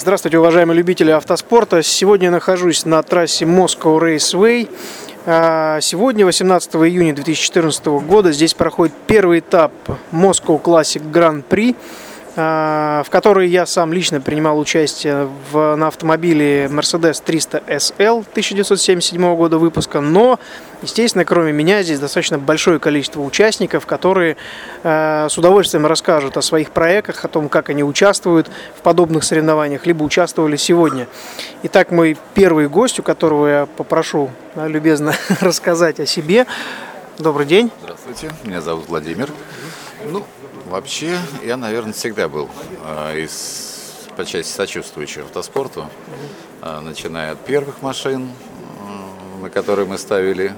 Здравствуйте, уважаемые любители автоспорта. Сегодня я нахожусь на трассе Moscow Raceway. А, Сегодня, 18 июня 2014 года, здесь проходит первый этап Moscow Classic Grand Prix, а, в который я сам лично принимал участие в, на автомобиле Mercedes 300 SL 1977 года выпуска. Но, естественно, кроме меня, здесь достаточно большое количество участников, которые э, с удовольствием расскажут о своих проектах, о том, как они участвуют в подобных соревнованиях, либо участвовали сегодня. Итак, мой первый гость, у которого я попрошу да, любезно рассказать о себе. Добрый день. Здравствуйте, меня зовут Владимир. Ну, вообще, я, наверное, всегда был э, из, по части сочувствующих автоспорту, э, начиная от первых машин, э, на которые мы ставили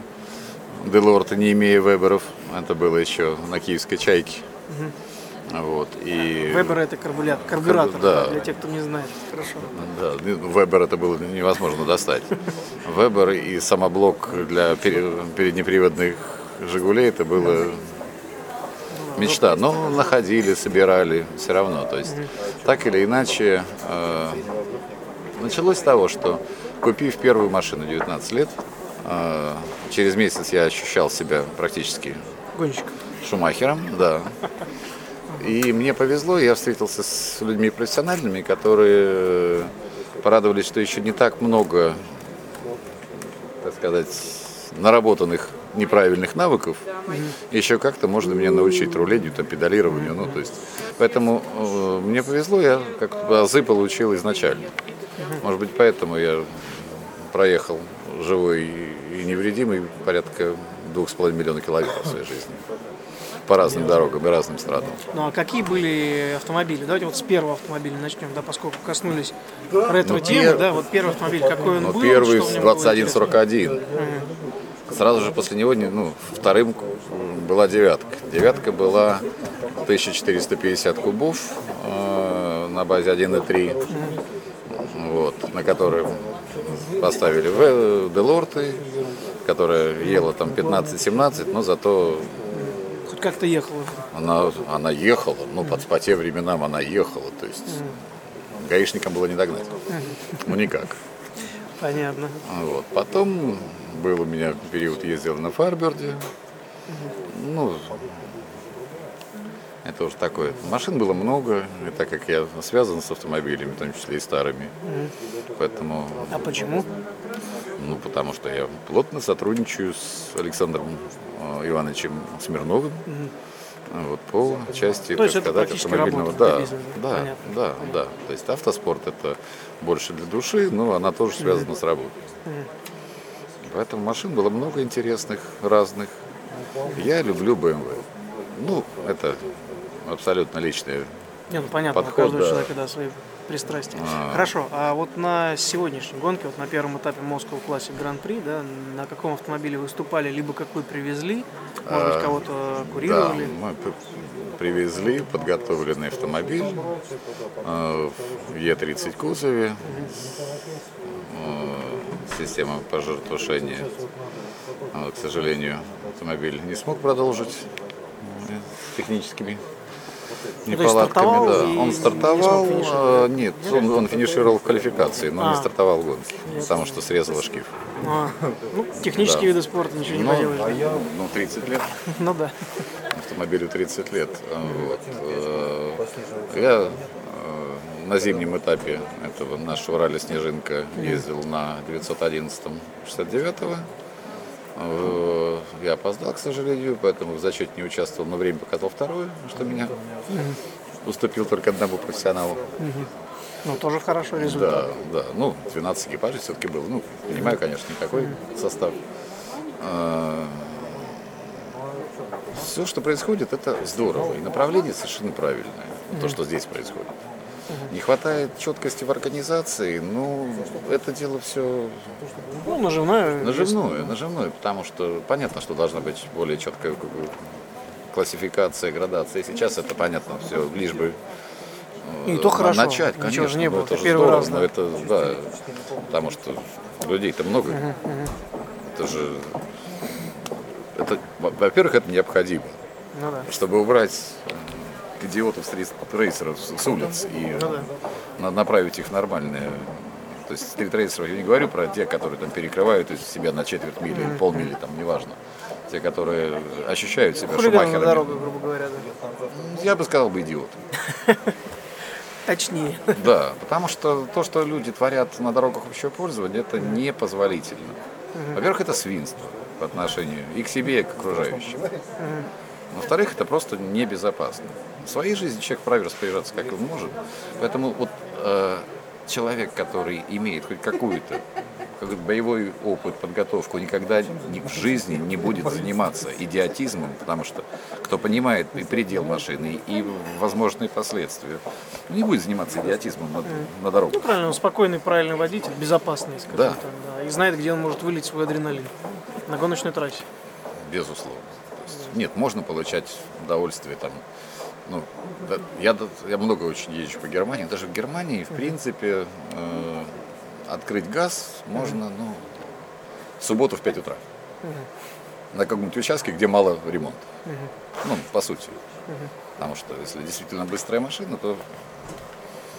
Делорта, не имея веберов. Это было еще на киевской «Чайке». Вот, и... Вебер это карбулятор, карбюратор, да. для тех, кто не знает. Хорошо. Да, ну, Вебер это было невозможно достать. Вебер и самоблок для пере- переднеприводных «Жигулей» это было мечта. Но находили, собирали все равно. То есть так или иначе э, началось с того, что купив первую машину 19 лет, через месяц я ощущал себя практически Гонщик. Шумахером, да. И мне повезло, я встретился с людьми профессиональными, которые порадовались, что еще не так много, так сказать, наработанных неправильных навыков. Еще как-то можно меня научить рулению, там, педалированию. Ну, то есть, поэтому э, мне повезло, я как-то азы получил изначально. Может быть, поэтому я проехал живой и невредимый порядка двух с половиной миллиона километров в своей жизни. По разным дорогам и разным странам. Ну а какие были автомобили? Давайте вот с первого автомобиля начнем, да, поскольку коснулись ретро-темы, пер- да, вот первый автомобиль, какой он Но был? первый что в в нем было 2141. Сразу же после него, не- ну, вторым была девятка. Девятка была 1450 кубов э, на базе 1.3, вот, на которой поставили В- Делорты, которая ела там 15-17, но зато? Хоть как-то ехал. она, она ехала, ну, под, по тем временам она ехала, то есть гаишникам было не догнать. Ну, никак. Понятно. Вот. Потом был у меня период, ездил на Фарберде. Ну, это уже такое. Машин было много, и так как я связан с автомобилями, в том числе и старыми. Поэтому, А почему? ну, потому что я плотно сотрудничаю с Александром э, Ивановичем Смирновым. Вот, по части, То есть так сказать, автомобильного. Да, да, понятно. да, да. То есть автоспорт это больше для души, но она тоже связана с работой. Поэтому машин было много интересных, разных. Я люблю BMW. Ну, это абсолютно личное. Не, ну понятно, Подход, у каждого да. человека, да, свои пристрастия. Хорошо, а вот на сегодняшней гонке, вот на первом этапе Moscow Classic Prix, да, на каком автомобиле выступали, либо какой привезли, может быть, кого-то Да, курировали? мы п- привезли подготовленный автомобиль э, в Е30 кузове, э, система пожаротушения. Вот, к сожалению, автомобиль не смог продолжить техническими неполадками. стартовал да. и Он стартовал, э, нет, он, он финишировал в квалификации, но А. не стартовал в гонке, потому что срезала шкив. А, ну, технические виды спорта, ничего не Но, поделаешь. да? ну, 30 лет. Ну да. автомобилю 30 лет. Вот. Э, Я э, на зимнем этапе этого нашего ралли «Снежинка» ездил на 911 69 Э, Я опоздал, к сожалению, поэтому в зачете не участвовал, но время показал второе, что меня уступил только одному профессионалу. Ну, тоже хорошо результат. Да, да. Ну, 12 экипажей все-таки было. Ну, понимаю, конечно, не такой состав. Все, что происходит, это здорово. И направление совершенно правильное. То, что здесь происходит. Не хватает четкости в организации, ну, это дело все Ну, нажимаю. наживное, наживное, потому что понятно, что должна быть более четкая классификация, градация. Сейчас это понятно, все, лишь бы И то хорошо. начать, Ничего конечно. же не было. это первый здорово, раз, но да. это, да, потому что людей-то много. Это же, это, во- во-первых, это необходимо, Ну да. чтобы убрать э, идиотов, стрит- рейсеров с улиц и Ну да. надо направить их в нормальные. То есть стритрейсеров я не говорю про те, которые там перекрывают есть, себя на четверть мили или полмили, там, неважно. Те, которые ощущают себя Хулиганы на шумахерами. дорогах, грубо говоря. да. Я бы сказал бы идиот. Точнее. Да, потому что то, что люди творят на дорогах общего пользования, это непозволительно. Во-первых, это свинство по отношению и к себе, и к окружающим. Во-вторых, это просто небезопасно. В своей жизни человек вправе распоряжаться, как он может. Поэтому вот э, человек, который имеет хоть какую-то какой-то боевой опыт, подготовку, никогда ни- в жизни не будет заниматься идиотизмом, потому что кто понимает и предел машины, и возможные последствия, не будет заниматься идиотизмом на, на дорогах. Ну, правильно, он спокойный, правильный водитель, безопасный, скажем Да. так, да. И знает, где он может вылить свой адреналин. На гоночной трассе. Безусловно. Есть, нет, можно получать удовольствие там. Ну, да, я, да- я много очень езжу по Германии. Даже в Германии, в принципе, э, открыть газ можно, ну, в субботу в 5 утра. На каком-нибудь участке, где мало ремонта. Ну, по сути. Потому что если действительно быстрая машина, то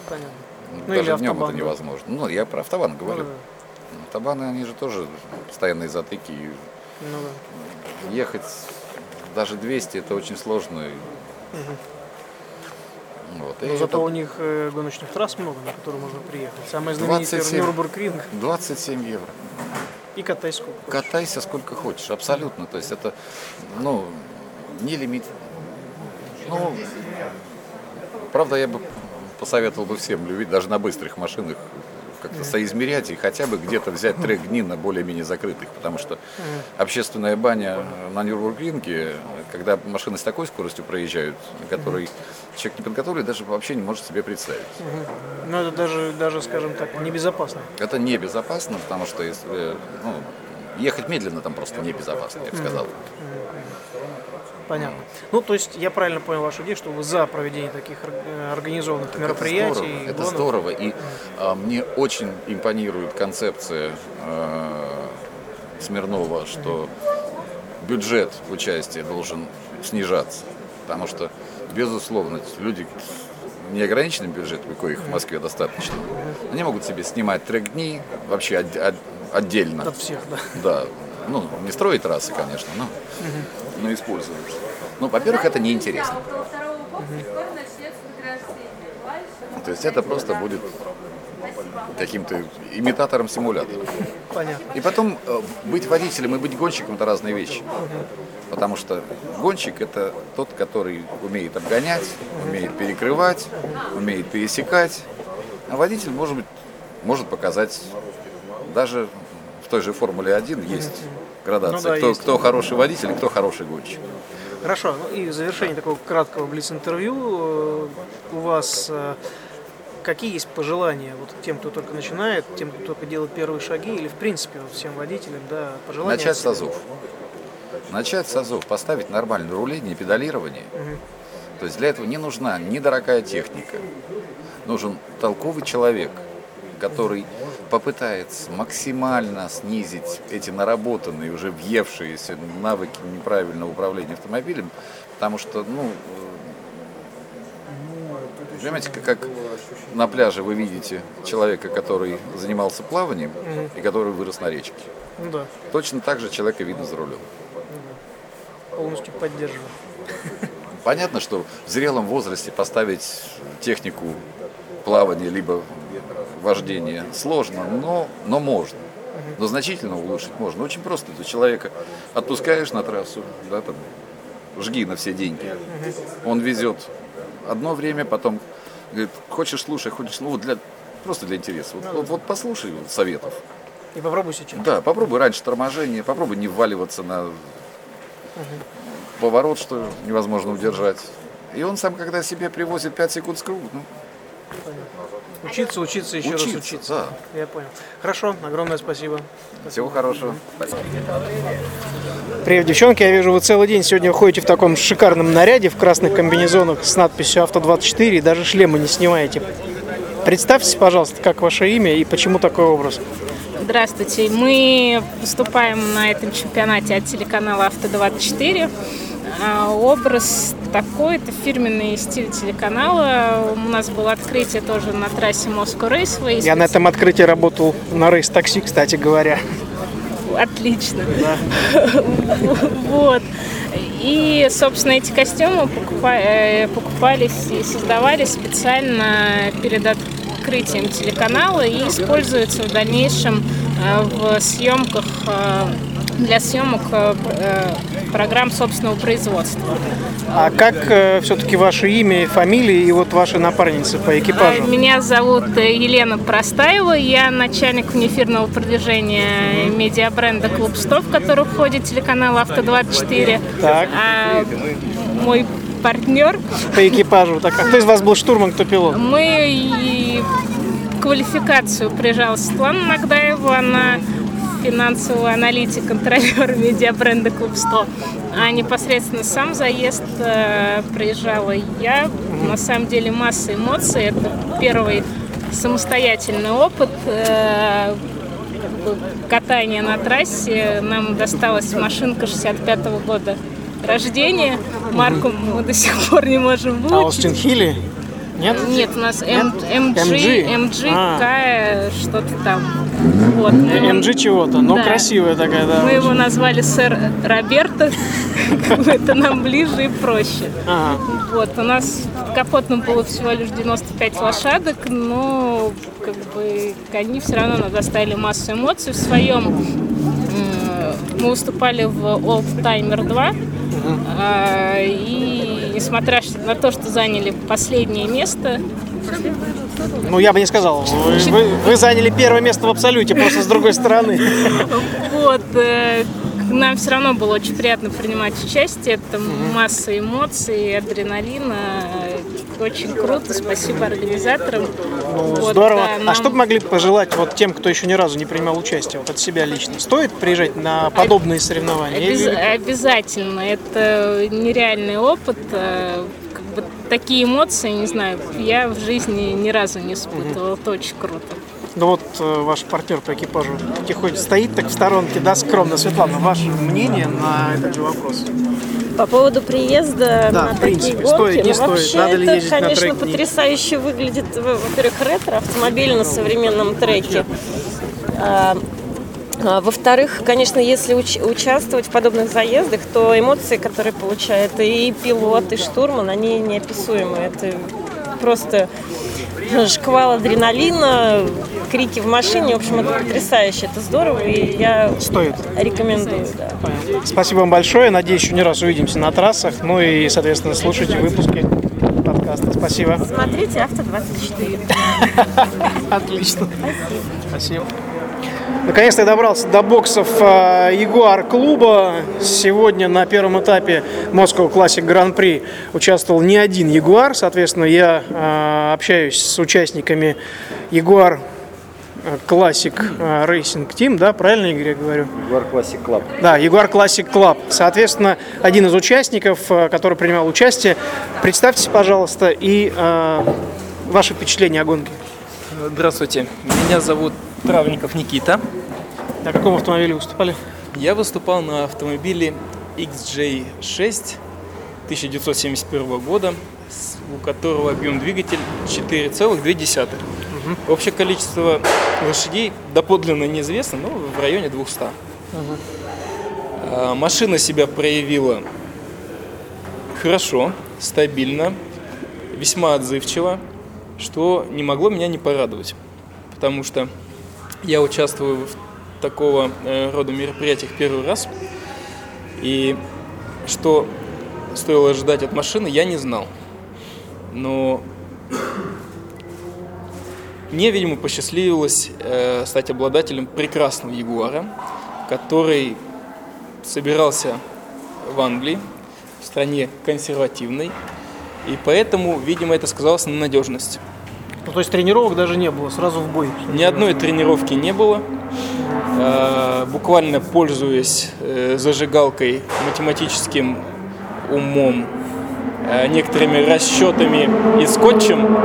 Понятно. ну, Ну, даже днем автобан, это да. невозможно. Ну, я про автобан говорю. Ну, Автобаны, они же тоже постоянные затыки. и Ну, да. ехать даже 200 это очень сложно. и- Вот. И Но зато это у них э, гоночных трасс много, на которые можно приехать. Самое знаменитое 27. Нюрнбургринг 27 евро. и катайся сколько хочешь. Катайся сколько хочешь, абсолютно. То есть это, ну, не лимит. Ну, правда, я бы посоветовал бы всем любить, даже на быстрых машинах, как-то соизмерять и хотя бы где-то взять трек дни на более-менее закрытых, потому что общественная баня на Нюрнбургринге, когда машины с такой скоростью проезжают, который человек не подготовленный, даже вообще не может себе представить. Но это даже, даже, скажем так, небезопасно. Это небезопасно, потому что если ну, ехать медленно там просто небезопасно, я бы сказал. Понятно. Ну, то есть я правильно понял вашу идею, что вы за проведение таких э, организованных мероприятий. Это здорово, это гонок. здорово. И а, мне очень импонирует концепция э, Смирнова, что бюджет участия должен снижаться. Потому что, безусловно, люди с неограниченным бюджетом, коих в Москве достаточно, они могут себе снимать трек-дни вообще от- от- отдельно. От всех, да. Да, ну, не строить трассы, конечно, но, но использовать. Ну, во-первых, это неинтересно. То есть это просто будет каким-то имитатором симулятора. Понятно. И потом э, быть водителем и быть гонщиком это разные вещи. Потому что гонщик это тот, который умеет обгонять, умеет перекрывать, умеет пересекать. А водитель может быть может показать даже той же Формуле 1 есть градация. Ну да, кто, есть. кто хороший водитель кто хороший гонщик. Хорошо. Ну и в завершение такого краткого блиц-интервью э, у вас э, какие есть пожелания вот тем, кто только начинает, тем, кто только делает первые шаги, или в принципе вот всем водителям, да, пожелания? Начать с азов. Начать с азов, поставить нормальное руление, педалирование. То есть для этого не нужна недорогая техника. Нужен толковый человек, который попытается максимально снизить эти наработанные, уже въевшиеся навыки неправильного управления автомобилем, потому что, ну, э, понимаете, как, на пляже вы видите человека, который занимался плаванием и который вырос на речке. Ну да, Точно так же человека видно за рулем. полностью поддерживаю. Понятно, что в зрелом возрасте поставить технику плавания либо вождения сложно, но, но можно. Но значительно улучшить можно. Очень просто. Ты человека отпускаешь на трассу, да, там, жги на все деньги. Он везет одно время, потом говорит, хочешь слушай, хочешь слушай, вот для, просто для интереса. Вот, вот, вот послушай вот советов. И попробуй сейчас. Да, попробуй раньше торможение, попробуй не вваливаться на поворот, что невозможно удержать. И он сам, когда себе привозит 5 секунд с круга, ну, Учиться, учиться, еще раз Учиться, учиться. Я понял. Хорошо, огромное спасибо. всего хорошего. Спасибо. Привет, девчонки. Я вижу, вы целый день сегодня ходите в таком шикарном наряде, в красных комбинезонах с надписью «Авто-24» и даже шлемы не снимаете. Представьтесь, пожалуйста, как ваше имя и почему такой образ. Здравствуйте. Мы выступаем на этом чемпионате от телеканала Авто-24. А, образ такой, это фирменный стиль телеканала. У нас было открытие тоже на трассе Moscow Raceway. Я на этом открытии работал на рейс такси, кстати говоря. Отлично. Вот. И, собственно, эти костюмы э, покупались и создавались специально перед открытием телеканала и используются в дальнейшем э, в съемках э, для съемок программ собственного производства. А как э, все-таки ваше имя, фамилия и вот ваши напарницы по экипажу? Меня зовут Елена Простаева, я начальник унифирного продвижения медиабренда Клуб 100, в который входит телеканал Авто24. Так. А мой партнер. По экипажу. Так, а кто из вас был штурман, кто пилот? Мы и квалификацию приезжала Светлана Нагдаева, она финансовый аналитик, контролер медиабренда Клуб 100. А непосредственно сам заезд э, приезжала я. На самом деле масса эмоций. Это первый самостоятельный опыт э, катания на трассе. Нам досталась машинка 65 -го года рождения. Марку мы до сих пор не можем выучить. Аустин Хилли? Нет? Нет, у нас М, MG, MG, а. что-то там. Вот. MG чего-то, но да. красивая такая, да. Мы его назвали сэр Роберто, это нам ближе и проще. Ага. Вот, у нас в капотном было всего лишь 95 лошадок, но как бы они все равно нам доставили массу эмоций в своем. Мы выступали в Old Timer 2, а, и несмотря на то, что заняли последнее место, ну, я бы не сказал. Вы, вы, вы заняли первое место в абсолюте, просто с другой стороны. Вот. Э, нам все равно было очень приятно принимать участие. Это масса эмоций, адреналина. Очень круто. Спасибо организаторам. Ну, вот, здорово. Да, нам... А что бы могли пожелать вот тем, кто еще ни разу не принимал участие, вот от себя лично? Стоит приезжать на подобные соревнования? Обяз... Или... Обязательно. Это нереальный опыт э, такие эмоции, не знаю, я в жизни ни разу не испытывала. Это очень круто. Ну вот э, ваш партнер по экипажу тихонько стоит так в сторонке, да, скромно. Светлана, ваше мнение на этот же вопрос? По поводу приезда да, на в принципе, такие гонки, стоит, не ну, стоит, вообще надо ли это, конечно, на трек? потрясающе выглядит, во-первых, ретро-автомобиль на современном треке. А, во-вторых, конечно, если уч- участвовать в подобных заездах, то эмоции, которые получает и пилот, и штурман, они неописуемы. Это просто шквал адреналина, крики в машине. В общем, это потрясающе, это здорово, и я Стоит. рекомендую. Да. Спасибо вам большое. Надеюсь, еще не раз увидимся на трассах. Ну и, соответственно, слушайте выпуски подкаста. Спасибо. Смотрите «Авто-24». Отлично. Спасибо. Наконец-то я добрался до боксов Ягуар клуба. Сегодня на первом этапе Moscow Classic Grand Prix участвовал не один Ягуар. Соответственно, я э, общаюсь с участниками Ягуар Classic Racing Team, да, правильно, Игорь, я говорю? Ягуар Classic Club. Да, Ягуар Classic Club. Соответственно, один из участников, который принимал участие. Представьтесь, пожалуйста, и э, ваши впечатления о гонке. Здравствуйте, меня зовут Травников Никита. На каком автомобиле выступали? Я выступал на автомобиле XJ6 1971 года, у которого объем двигателя 4,2. Угу. Общее количество лошадей доподлинно неизвестно, но в районе 200. Угу. А, машина себя проявила хорошо, стабильно, весьма отзывчиво, что не могло меня не порадовать. Потому что я участвую в такого э, рода мероприятиях первый раз. И что стоило ожидать от машины, я не знал. Но мне, видимо, посчастливилось э, стать обладателем прекрасного Ягуара, который собирался в Англии, в стране консервативной, и поэтому, видимо, это сказалось на надежность. Ну, то есть тренировок даже не было, сразу в бой? Ни одной тренировки не было. Э, буквально пользуясь э, зажигалкой, математическим умом, э, некоторыми расчетами и скотчем,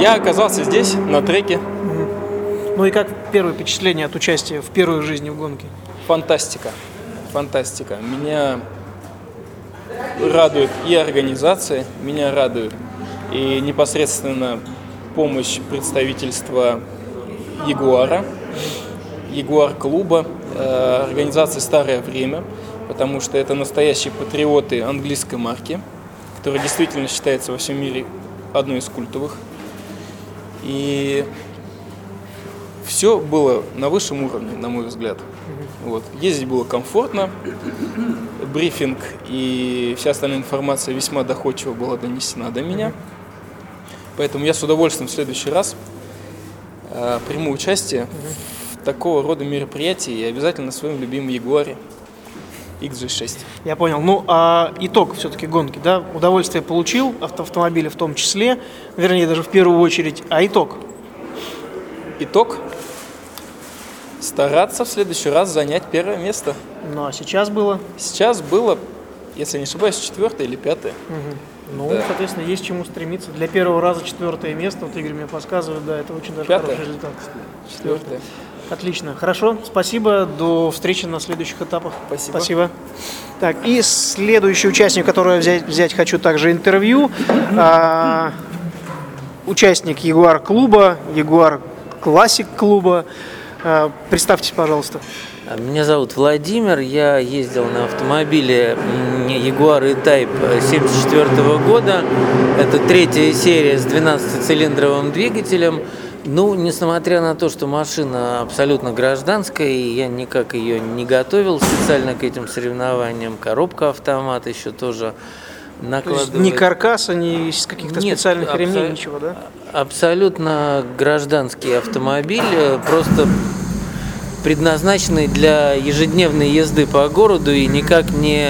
я оказался здесь, на треке. Ну и как первое впечатление от участия в первой жизни в гонке? Фантастика. Фантастика. Меня радует и организация, меня радует и непосредственно помощь представительства Ягуара, Ягуар клуба, э, организации «Старое время», потому что это настоящие патриоты английской марки, которая действительно считается во всем мире одной из культовых. И все было на высшем уровне, на мой взгляд. Вот. Ездить было комфортно, брифинг и вся остальная информация весьма доходчиво была донесена до меня. Поэтому я с удовольствием в следующий раз э, приму участие в такого рода мероприятии и обязательно на своем любимом Ягуаре XG6. Я понял. Ну, а итог все-таки гонки, да? Удовольствие получил, авто автомобили в том числе, вернее, даже в первую очередь. А итог? Итог стараться в следующий раз занять первое место. Ну, а сейчас было? Сейчас было, если не ошибаюсь, четвертое или пятое. Ну, Да. соответственно, есть чему стремиться. Для первого раза четвертое место, вот Игорь мне подсказывает, да, это очень даже Пятое? хороший результат. Четвертое. Отлично, хорошо, спасибо, до встречи на следующих этапах. Спасибо. Спасибо. Так, и следующий участник, которого взять, взять хочу также интервью, а, участник Ягуар клуба, Ягуар классик клуба. А, представьтесь, пожалуйста. Меня зовут Владимир, я ездил на автомобиле Jaguar E-Type 74 года. Это третья серия с 12-цилиндровым двигателем. Ну, несмотря на то, что машина абсолютно гражданская, и я никак ее не готовил специально к этим соревнованиям, коробка автомат еще тоже То накладывает. есть ни каркаса, ни из каких-то Нет, специальных ремней, абсо- ничего, да? Абсолютно гражданский автомобиль, просто предназначенный для ежедневной езды по городу и никак не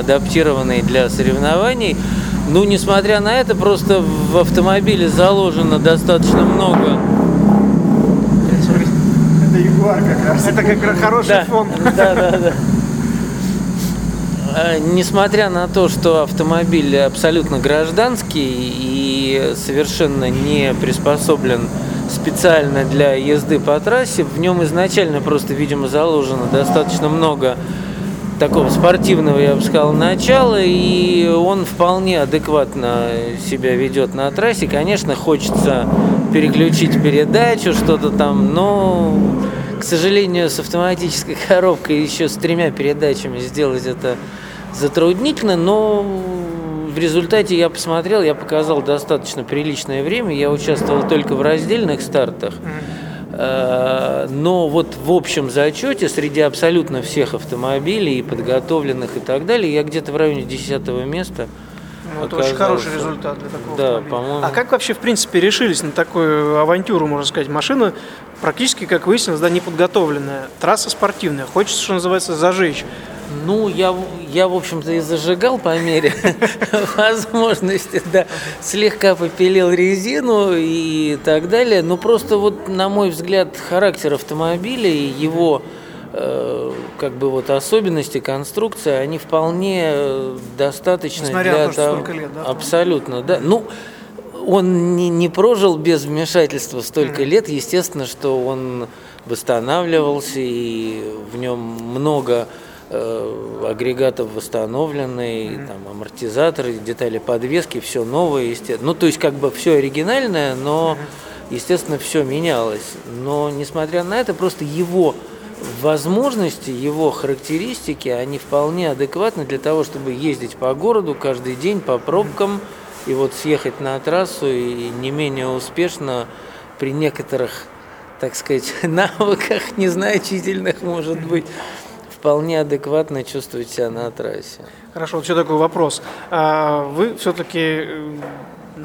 адаптированный для соревнований. Ну, несмотря на это, просто в автомобиле заложено достаточно много Это Ягуар как раз. Это как раз хороший Да, фон. да, да, да. А, Несмотря на то, что автомобиль абсолютно гражданский и совершенно не приспособлен специально для езды по трассе, в нем изначально просто, видимо, заложено достаточно много такого спортивного, я бы сказал, начала, и он вполне адекватно себя ведет на трассе. Конечно, хочется переключить передачу, что-то там, но, к сожалению, с автоматической коробкой еще с тремя передачами сделать это затруднительно, но в результате я посмотрел, я показал достаточно приличное время, я участвовал только в раздельных стартах. Э, Но вот в общем зачете среди абсолютно всех автомобилей, и подготовленных и так далее, я где-то в районе 10 места. Ну, это очень хороший результат для такого Да, автомобиля. по-моему. А как вообще, в принципе, решились на такую авантюру, можно сказать? Машина практически, как выяснилось, да, неподготовленная. Трасса спортивная. Хочется, что называется, зажечь. Ну, я, я, в общем-то, и зажигал по мере возможности, да, слегка попилил резину и так далее. Но просто вот, на мой взгляд, характер автомобиля и его э, как бы вот особенности конструкции, они вполне э, достаточно Несмотря для на то, того- лет, да, Абсолютно, да. Ну, он не, не прожил без вмешательства столько лет. Естественно, что он восстанавливался, и в нем много агрегатов восстановлены, и там амортизаторы, детали подвески, все новое, естественно. Ну, то есть, как бы все оригинальное, но, естественно, все менялось. Но, несмотря на это, просто его возможности, его характеристики, они вполне адекватны для того, чтобы ездить по городу каждый день по пробкам и вот съехать на трассу и не менее успешно при некоторых, так сказать, навыках незначительных, может быть, вполне адекватно чувствовать себя на трассе. Хорошо, вот еще такой вопрос. А Вы все-таки,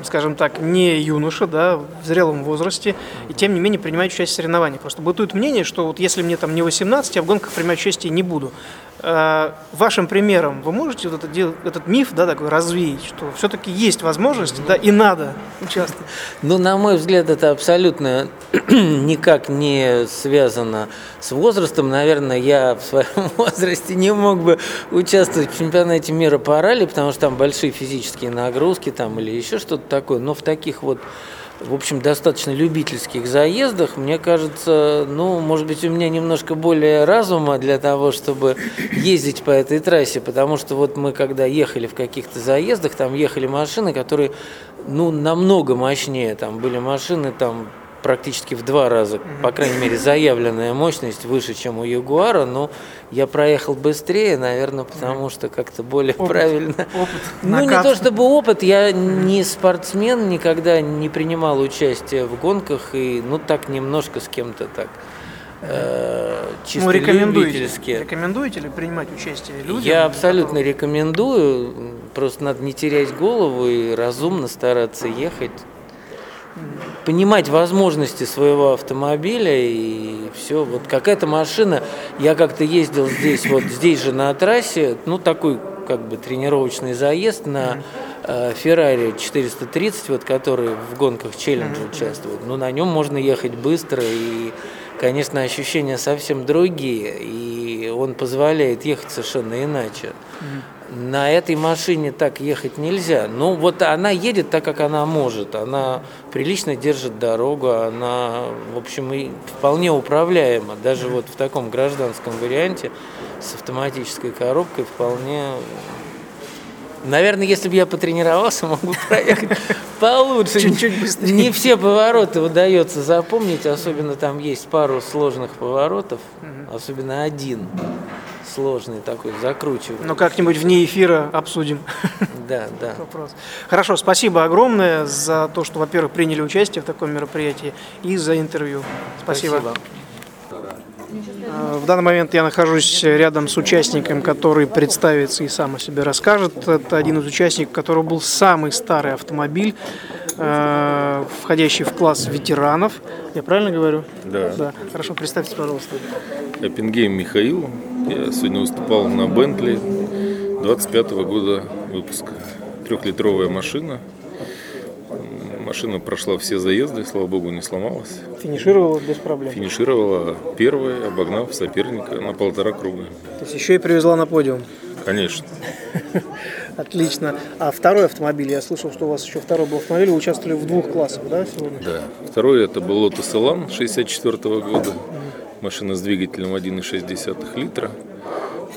скажем так, не юноша, да, в зрелом возрасте, и тем не менее принимаете участие в соревнованиях. Просто бытует мнение, что вот если мне там не 18, я в гонках принимать участие не буду. А, Вашим примером вы можете вот это дел- этот миф, да, такой развеять, что все-таки есть возможность, да, и надо участвовать. Ну, на мой взгляд, это абсолютно никак не связано с возрастом. Наверное, я в своем возрасте не мог бы участвовать в чемпионате мира по ралли, потому что там большие физические нагрузки там, или еще что-то такое. Но в таких вот в общем, достаточно любительских заездах, мне кажется, ну, может быть, у меня немножко более разума для того, чтобы ездить по этой трассе, потому что вот мы, когда ехали в каких-то заездах, там ехали машины, которые, ну, намного мощнее, там были машины, там, практически в два раза, по крайней мере, заявленная мощность выше, чем у Ягуара, но я проехал быстрее, наверное, потому что как-то более Опыт. правильно. Опыт, Ну, не то чтобы опыт, я не спортсмен, никогда не принимал участие в гонках, и ну так немножко с кем-то так. э, чисто Ну, рекомендуете, рекомендуете ли принимать участие людям? Я абсолютно рекомендую, просто надо не терять голову и разумно стараться ехать, понимать возможности своего автомобиля и все. Вот какая-то машина, я как-то ездил здесь, вот здесь же на трассе, ну такой как бы тренировочный заезд на э, Ferrari 430, вот который в гонках челленджа участвует. Ну на нем можно ехать быстро и, конечно, ощущения совсем другие, и он позволяет ехать совершенно иначе. На этой машине так ехать нельзя. Ну, вот она едет так, как она может. Она прилично держит дорогу, она, в общем, и вполне управляема. Даже вот в таком гражданском варианте с автоматической коробкой вполне... Наверное, если бы я потренировался, мог бы проехать получше. Чуть-чуть быстрее. Не все повороты удается запомнить, особенно там есть пару сложных поворотов, особенно один сложный такой, закручиваемый. Ну, как-нибудь вне эфира обсудим. Да, да. вопрос. Хорошо, спасибо огромное за то, что, во-первых, приняли участие в таком мероприятии и за интервью. Спасибо. Э, В данный момент я нахожусь рядом с участником, который представится и сам о себе расскажет. Это один из участников, у которого был самый старый автомобиль, э, входящий в класс ветеранов. Я правильно говорю? Да. Да. Хорошо, представьте, пожалуйста. Эппингейм Михаил. Я сегодня выступал на Бентли 25 года выпуска. Трехлитровая машина. Машина прошла все заезды, слава богу, не сломалась. Финишировал без проблем. Финишировала первой, обогнав соперника на полтора круга. То есть еще и привезла на подиум. Конечно. Отлично. А второй автомобиль, я слышал, что у вас еще второй был автомобиль, вы участвовали в двух классах, да, сегодня? Да. Второй это был Lotus Elan 64 года. Машина с двигателем 1,6 литра.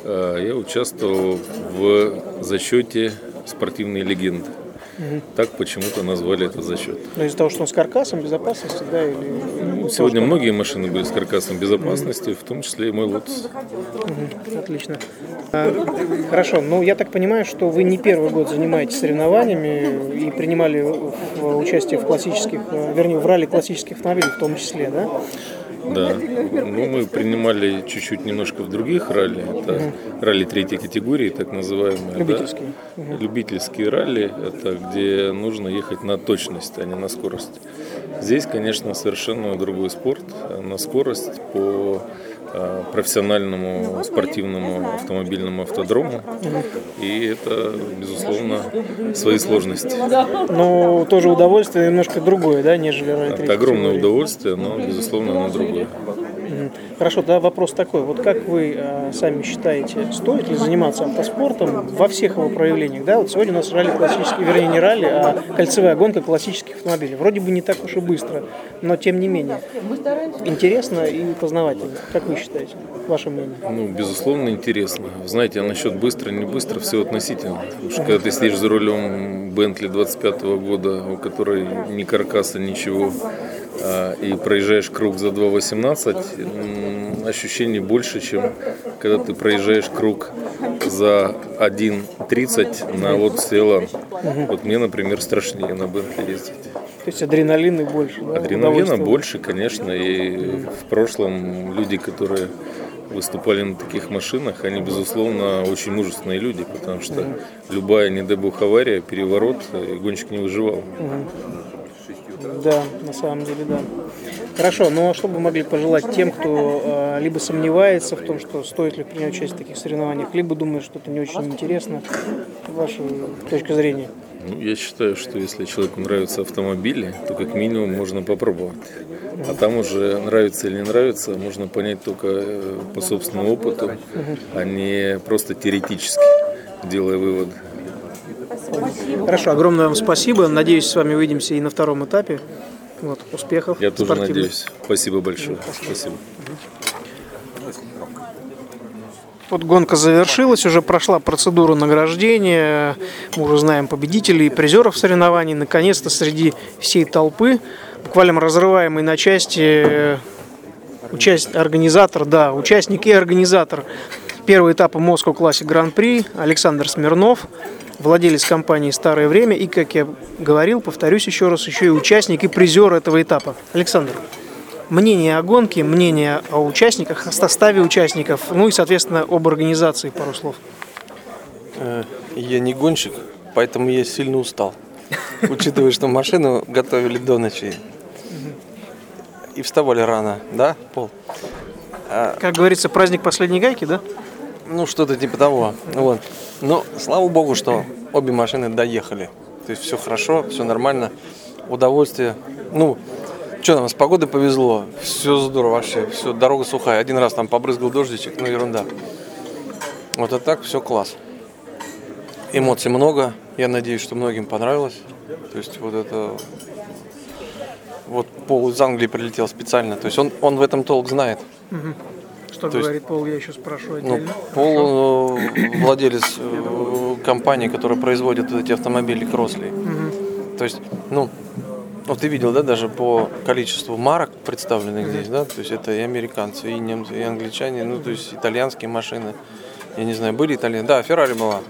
А, Я участвовал в зачете спортивной легенды. Так почему-то назвали этот зачет. Ну, из-за того, что он с каркасом безопасности, да, или... или Сегодня то, что- многие машины были с каркасом безопасности, в том числе и мой Lotus. Мгм, Отлично. А, Хорошо, ну я так понимаю, что вы не первый год занимаетесь соревнованиями и принимали в- участие в классических, э, вернее, в ралли классических автомобилей в том числе, да? Да. Ну, мы принимали чуть-чуть немножко в других ралли. Это ралли третьей категории, так называемые. да. Любительские. Любительские ралли – это где нужно ехать на точность, а не на скорость. Здесь, конечно, совершенно другой спорт. На скорость по э, профессиональному спортивному автомобильному автодрому. И это, безусловно, свои сложности. Но тоже удовольствие немножко другое, да, нежели Это огромное удовольствие, но, безусловно, оно другое. Хорошо, да, вопрос такой. Вот как вы э, сами считаете, стоит ли заниматься автоспортом во всех его проявлениях? Да, вот сегодня у нас ралли классический, вернее, не ралли, а кольцевая гонка классических автомобилей. Вроде бы не так уж и быстро, но тем не менее. Интересно и познавательно. Как вы считаете? Ваше мнение? Ну, безусловно, интересно. Знаете, а насчет быстро, не быстро, все относительно. Потому что когда ты сидишь за рулем Бентли 25 года, у которой ни каркаса, ничего, и проезжаешь круг за 2.18, м, ощущений больше, чем когда ты проезжаешь круг за 1.30 на вот Селан. Вот мне, например, страшнее на Бентли ездить. То есть адреналина больше, да? Адреналина больше, конечно, и в прошлом люди, которые выступали на таких машинах, они, безусловно, очень мужественные люди, потому что любая, не дай бог, авария, переворот, и гонщик не выживал. Да, на самом деле, да. Хорошо, ну а что бы могли пожелать тем, кто э, либо сомневается в том, что стоит ли принять участие в таких соревнованиях, либо думает, что это не очень интересно, ваша точка зрения? Ну, я считаю, что если человеку нравятся автомобили, то как минимум можно попробовать. А там уже нравится или не нравится, можно понять только э, по собственному опыту, а не просто теоретически, делая выводы. Хорошо, огромное вам спасибо. Надеюсь, с вами увидимся и на втором этапе. Вот, успехов. Я тоже спортивных. надеюсь. Спасибо большое. Спасибо. Вот гонка завершилась, уже прошла процедура награждения. Мы уже знаем победителей и призеров соревнований. Наконец-то среди всей толпы, буквально разрываемой на части, э, участ... организатор, да, участник и организатор первого этапа Moscow Classic Гран-при Александр Смирнов, владелец компании «Старое время» и, как я говорил, повторюсь еще раз, еще и участник и призер этого этапа. Александр, мнение о гонке, мнение о участниках, о составе участников, ну и, соответственно, об организации пару слов. Э, Я не гонщик, поэтому я сильно устал. Учитывая, что машину готовили до ночи. И вставали рано, да, Пол? Как говорится, праздник последней гайки, да? Ну, что-то типа того. Вот. Но слава богу, что обе машины доехали. То есть все хорошо, все нормально. Удовольствие. Ну, что нам, с погодой повезло. Все здорово вообще. Все, дорога сухая. Один раз там побрызгал дождичек, ну ерунда. Вот а так все класс. Эмоций много. Я надеюсь, что многим понравилось. То есть вот это... Вот Пол из Англии прилетел специально. То есть он, он в этом толк знает. Что То есть- говорит Пол, я еще спрошу Ну. Пол э, владелец э, компании, которая производит эти автомобили Кросли. То есть, ну, вот ты видел, да, даже по количеству марок представленных здесь, да, то есть это и американцы, и немцы, и англичане, ну, то есть итальянские машины, я не знаю, были итальянцы, да, Феррари была,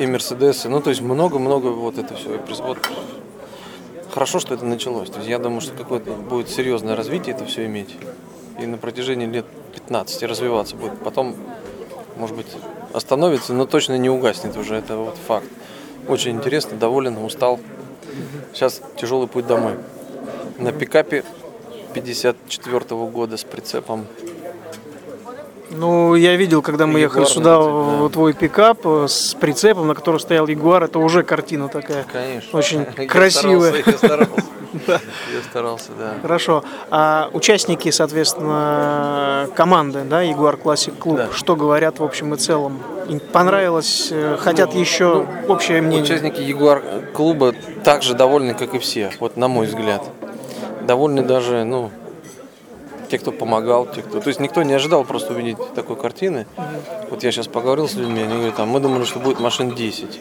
и Мерседесы, ну, то есть много-много вот это все. Вот хорошо, что это началось, то есть я думаю, что какое-то будет серьезное развитие это все иметь, и на протяжении лет 15 развиваться будет, потом, может быть, остановится, но точно не угаснет уже, это вот факт. Очень интересно, доволен, устал. Сейчас тяжелый путь домой. На пикапе 54 года с прицепом. Ну, я видел, когда мы ехали Ягуар сюда, в твой пикап с прицепом, на котором стоял Ягуар, это уже картина такая. Конечно. Очень Я красивая. старался, Я старался. Я старался, да. Хорошо. А участники, соответственно, команды, да, Ягуар Классик Клуб, Да. что говорят в общем и целом? Понравилось, э, хотят еще общее мнение? Участники Ягуар клуба также довольны, как и все, вот на мой взгляд. Довольны даже, ну, те, кто помогал, те, кто... То есть никто не ожидал просто увидеть такой картины. Вот я сейчас поговорил с людьми, они говорят, там, мы думали, что будет машин 10.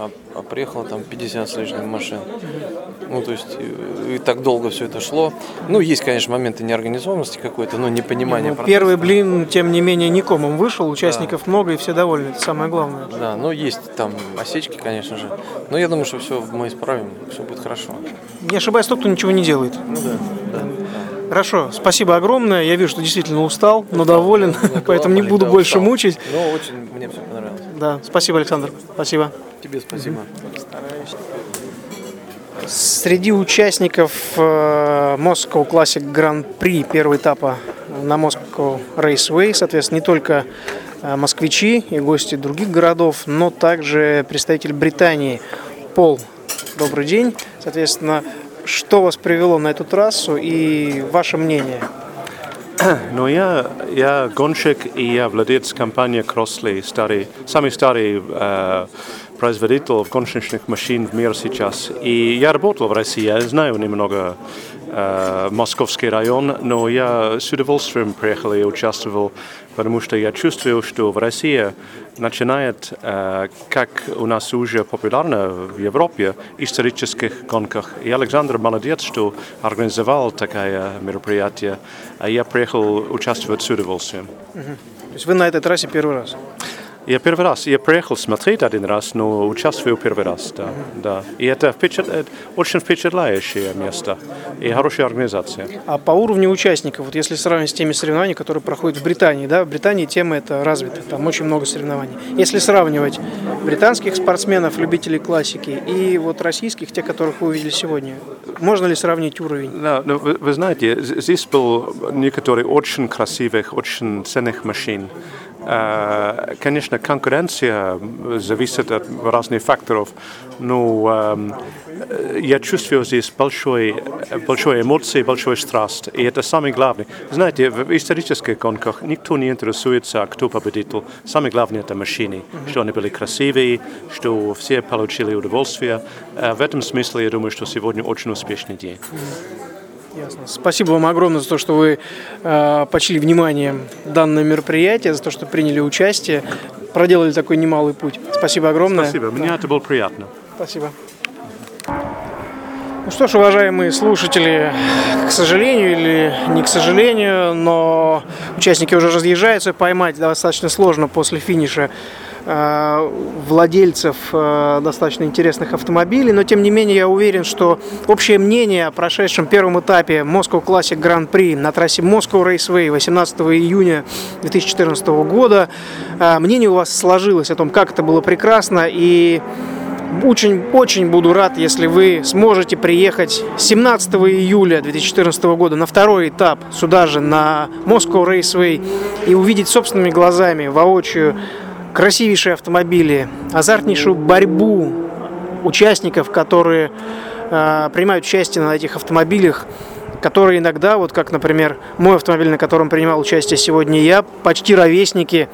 А, а приехало там 50 с лишним машин. Ну, то есть и, и так долго все это шло. Ну, есть, конечно, моменты неорганизованности какой-то, ну, непонимания. Ну, процесса. первый блин, тем не менее, не комом вышел, участников много и все довольны, это самое главное. Да, ну есть там осечки, конечно же. Но я думаю, что все мы исправим, все будет хорошо. Не ошибаюсь, тот, кто ничего не делает. Ну да, да. Хорошо, спасибо огромное. Я вижу, что действительно устал, но доволен, поэтому не буду больше мучить. Ну, очень мне все понравилось. Да, спасибо, Александр. Спасибо. Тебе спасибо. Среди участников э, Moscow Classic Grand Prix первого этапа на Moscow Raceway, соответственно, не только э, москвичи и гости других городов, но также представитель Британии Пол. Добрый день. Соответственно, что вас привело на эту трассу и ваше мнение? Ну, я, я гонщик и я владелец компании Crossley, старый, самый старый э, производитель гоночных машин в мире сейчас. И я работал в России, я знаю немного московский район, но я с удовольствием приехал и участвовал, потому что я чувствую, что в России начинает, э, как у нас уже популярно в Европе, исторических гонках. И Александр молодец, что организовал такое мероприятие, а я приехал участвовать с удовольствием. То есть вы на этой трассе первый раз? Я первый раз, я приехал смотреть один раз, но участвую первый раз, да, да. И это впечат- очень впечатляющее место и хорошая организация. А по уровню участников, вот если сравнивать с теми соревнованиями, которые проходят в Британии, да, в Британии тема это развита, там очень много соревнований. Если сравнивать британских спортсменов, любителей классики, и вот российских, те, которых вы увидели сегодня, можно ли сравнить уровень? Да, ну, вы, вы знаете, здесь был некоторые очень красивых, очень ценных машин. Э, Конечно, конкуренция зависит от разных факторов, но эм, я чувствую здесь большой, большой эмоции, большой страст, и это самое главное. Знаете, в исторических гонках никто не интересуется, кто победитель. Самое главное – это машины, что они были красивые, что все получили удовольствие. Э, В этом смысле я думаю, что сегодня очень успешный день. Ясно. Спасибо вам огромное за то, что вы э, почли вниманием данное мероприятие, за то, что приняли участие, проделали такой немалый путь. Спасибо огромное. Спасибо, мне это было приятно. Спасибо. Ну что ж, уважаемые слушатели, к сожалению или не к сожалению, но участники уже разъезжаются, поймать достаточно сложно после финиша владельцев э, достаточно интересных автомобилей, но тем не менее я уверен, что общее мнение о прошедшем первом этапе Moscow Classic Prix на трассе Moscow Raceway 18 июня 2014 года, э, мнение у вас сложилось о том, как это было прекрасно и очень-очень буду рад, если вы сможете приехать 17 июля 2014 года на второй этап сюда же, на Moscow Raceway и увидеть собственными глазами, воочию, красивейшие автомобили, азартнейшую борьбу участников, которые э, принимают участие на этих автомобилях, которые иногда, вот как, например, мой автомобиль, на котором принимал участие сегодня я, почти ровесники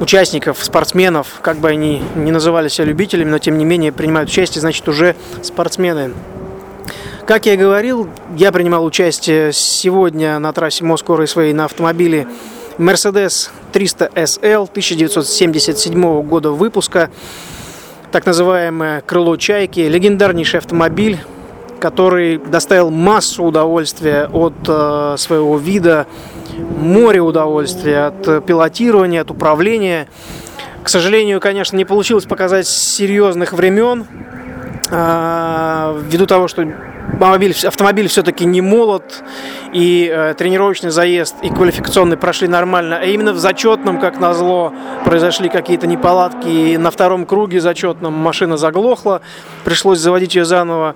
участников, спортсменов, как бы они не называли себя любителями, но тем не менее принимают участие, значит уже спортсмены. Как я и говорил, я принимал участие сегодня на трассе Raceway на автомобиле Mercedes 300 SL 1977 года выпуска, так называемое крыло чайки, легендарнейший автомобиль, который доставил массу удовольствия от э, своего вида, море удовольствия от пилотирования, от управления. К сожалению, конечно, не получилось показать серьезных времен, э, ввиду того, что автомобиль, автомобиль все-таки не молод, и э, тренировочный заезд и квалификационный прошли нормально, а именно в зачетном, как назло, произошли какие-то неполадки, и на втором круге зачетном машина заглохла, пришлось заводить ее заново,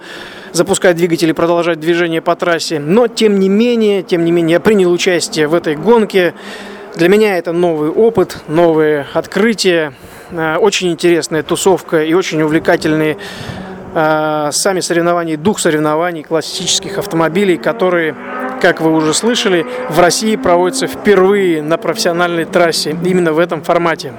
запускать двигатель и продолжать движение по трассе. Но, тем не менее, тем не менее, я принял участие в этой гонке. Для меня это новый опыт, новые открытия, э, очень интересная тусовка и очень увлекательные сами соревнования, дух соревнований классических автомобилей, которые, как вы уже слышали, в России проводятся впервые на профессиональной трассе, именно в этом формате.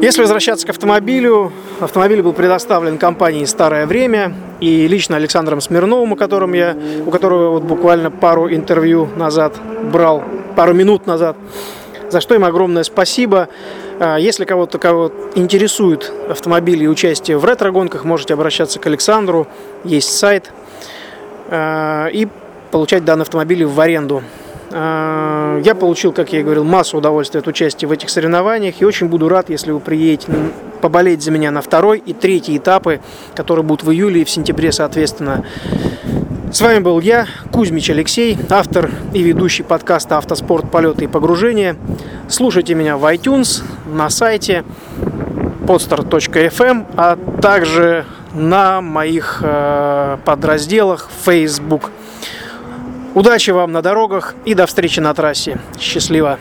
Если возвращаться к автомобилю, автомобиль был предоставлен компании «Старое время» и лично Александром Смирновым, у, котором я, у которого вот буквально пару интервью назад брал, пару минут назад, за что им огромное спасибо. Если кого-то кого интересует автомобили и участие в ретро-гонках, можете обращаться к Александру, есть сайт, а, и получать данные автомобили в аренду. А, Я получил, как я и говорил, массу удовольствия от участия в этих соревнованиях и очень буду рад, если вы приедете поболеть за меня на второй и третий этапы, которые будут в июле и в сентябре, соответственно. С вами был я, Кузьмич Алексей, автор и ведущий подкаста «Автоспорт. Полеты и погружения». Слушайте меня в iTunes, на сайте podstar.fm, а также на моих э, подразделах Facebook. Удачи вам на дорогах и до встречи на трассе. Счастливо!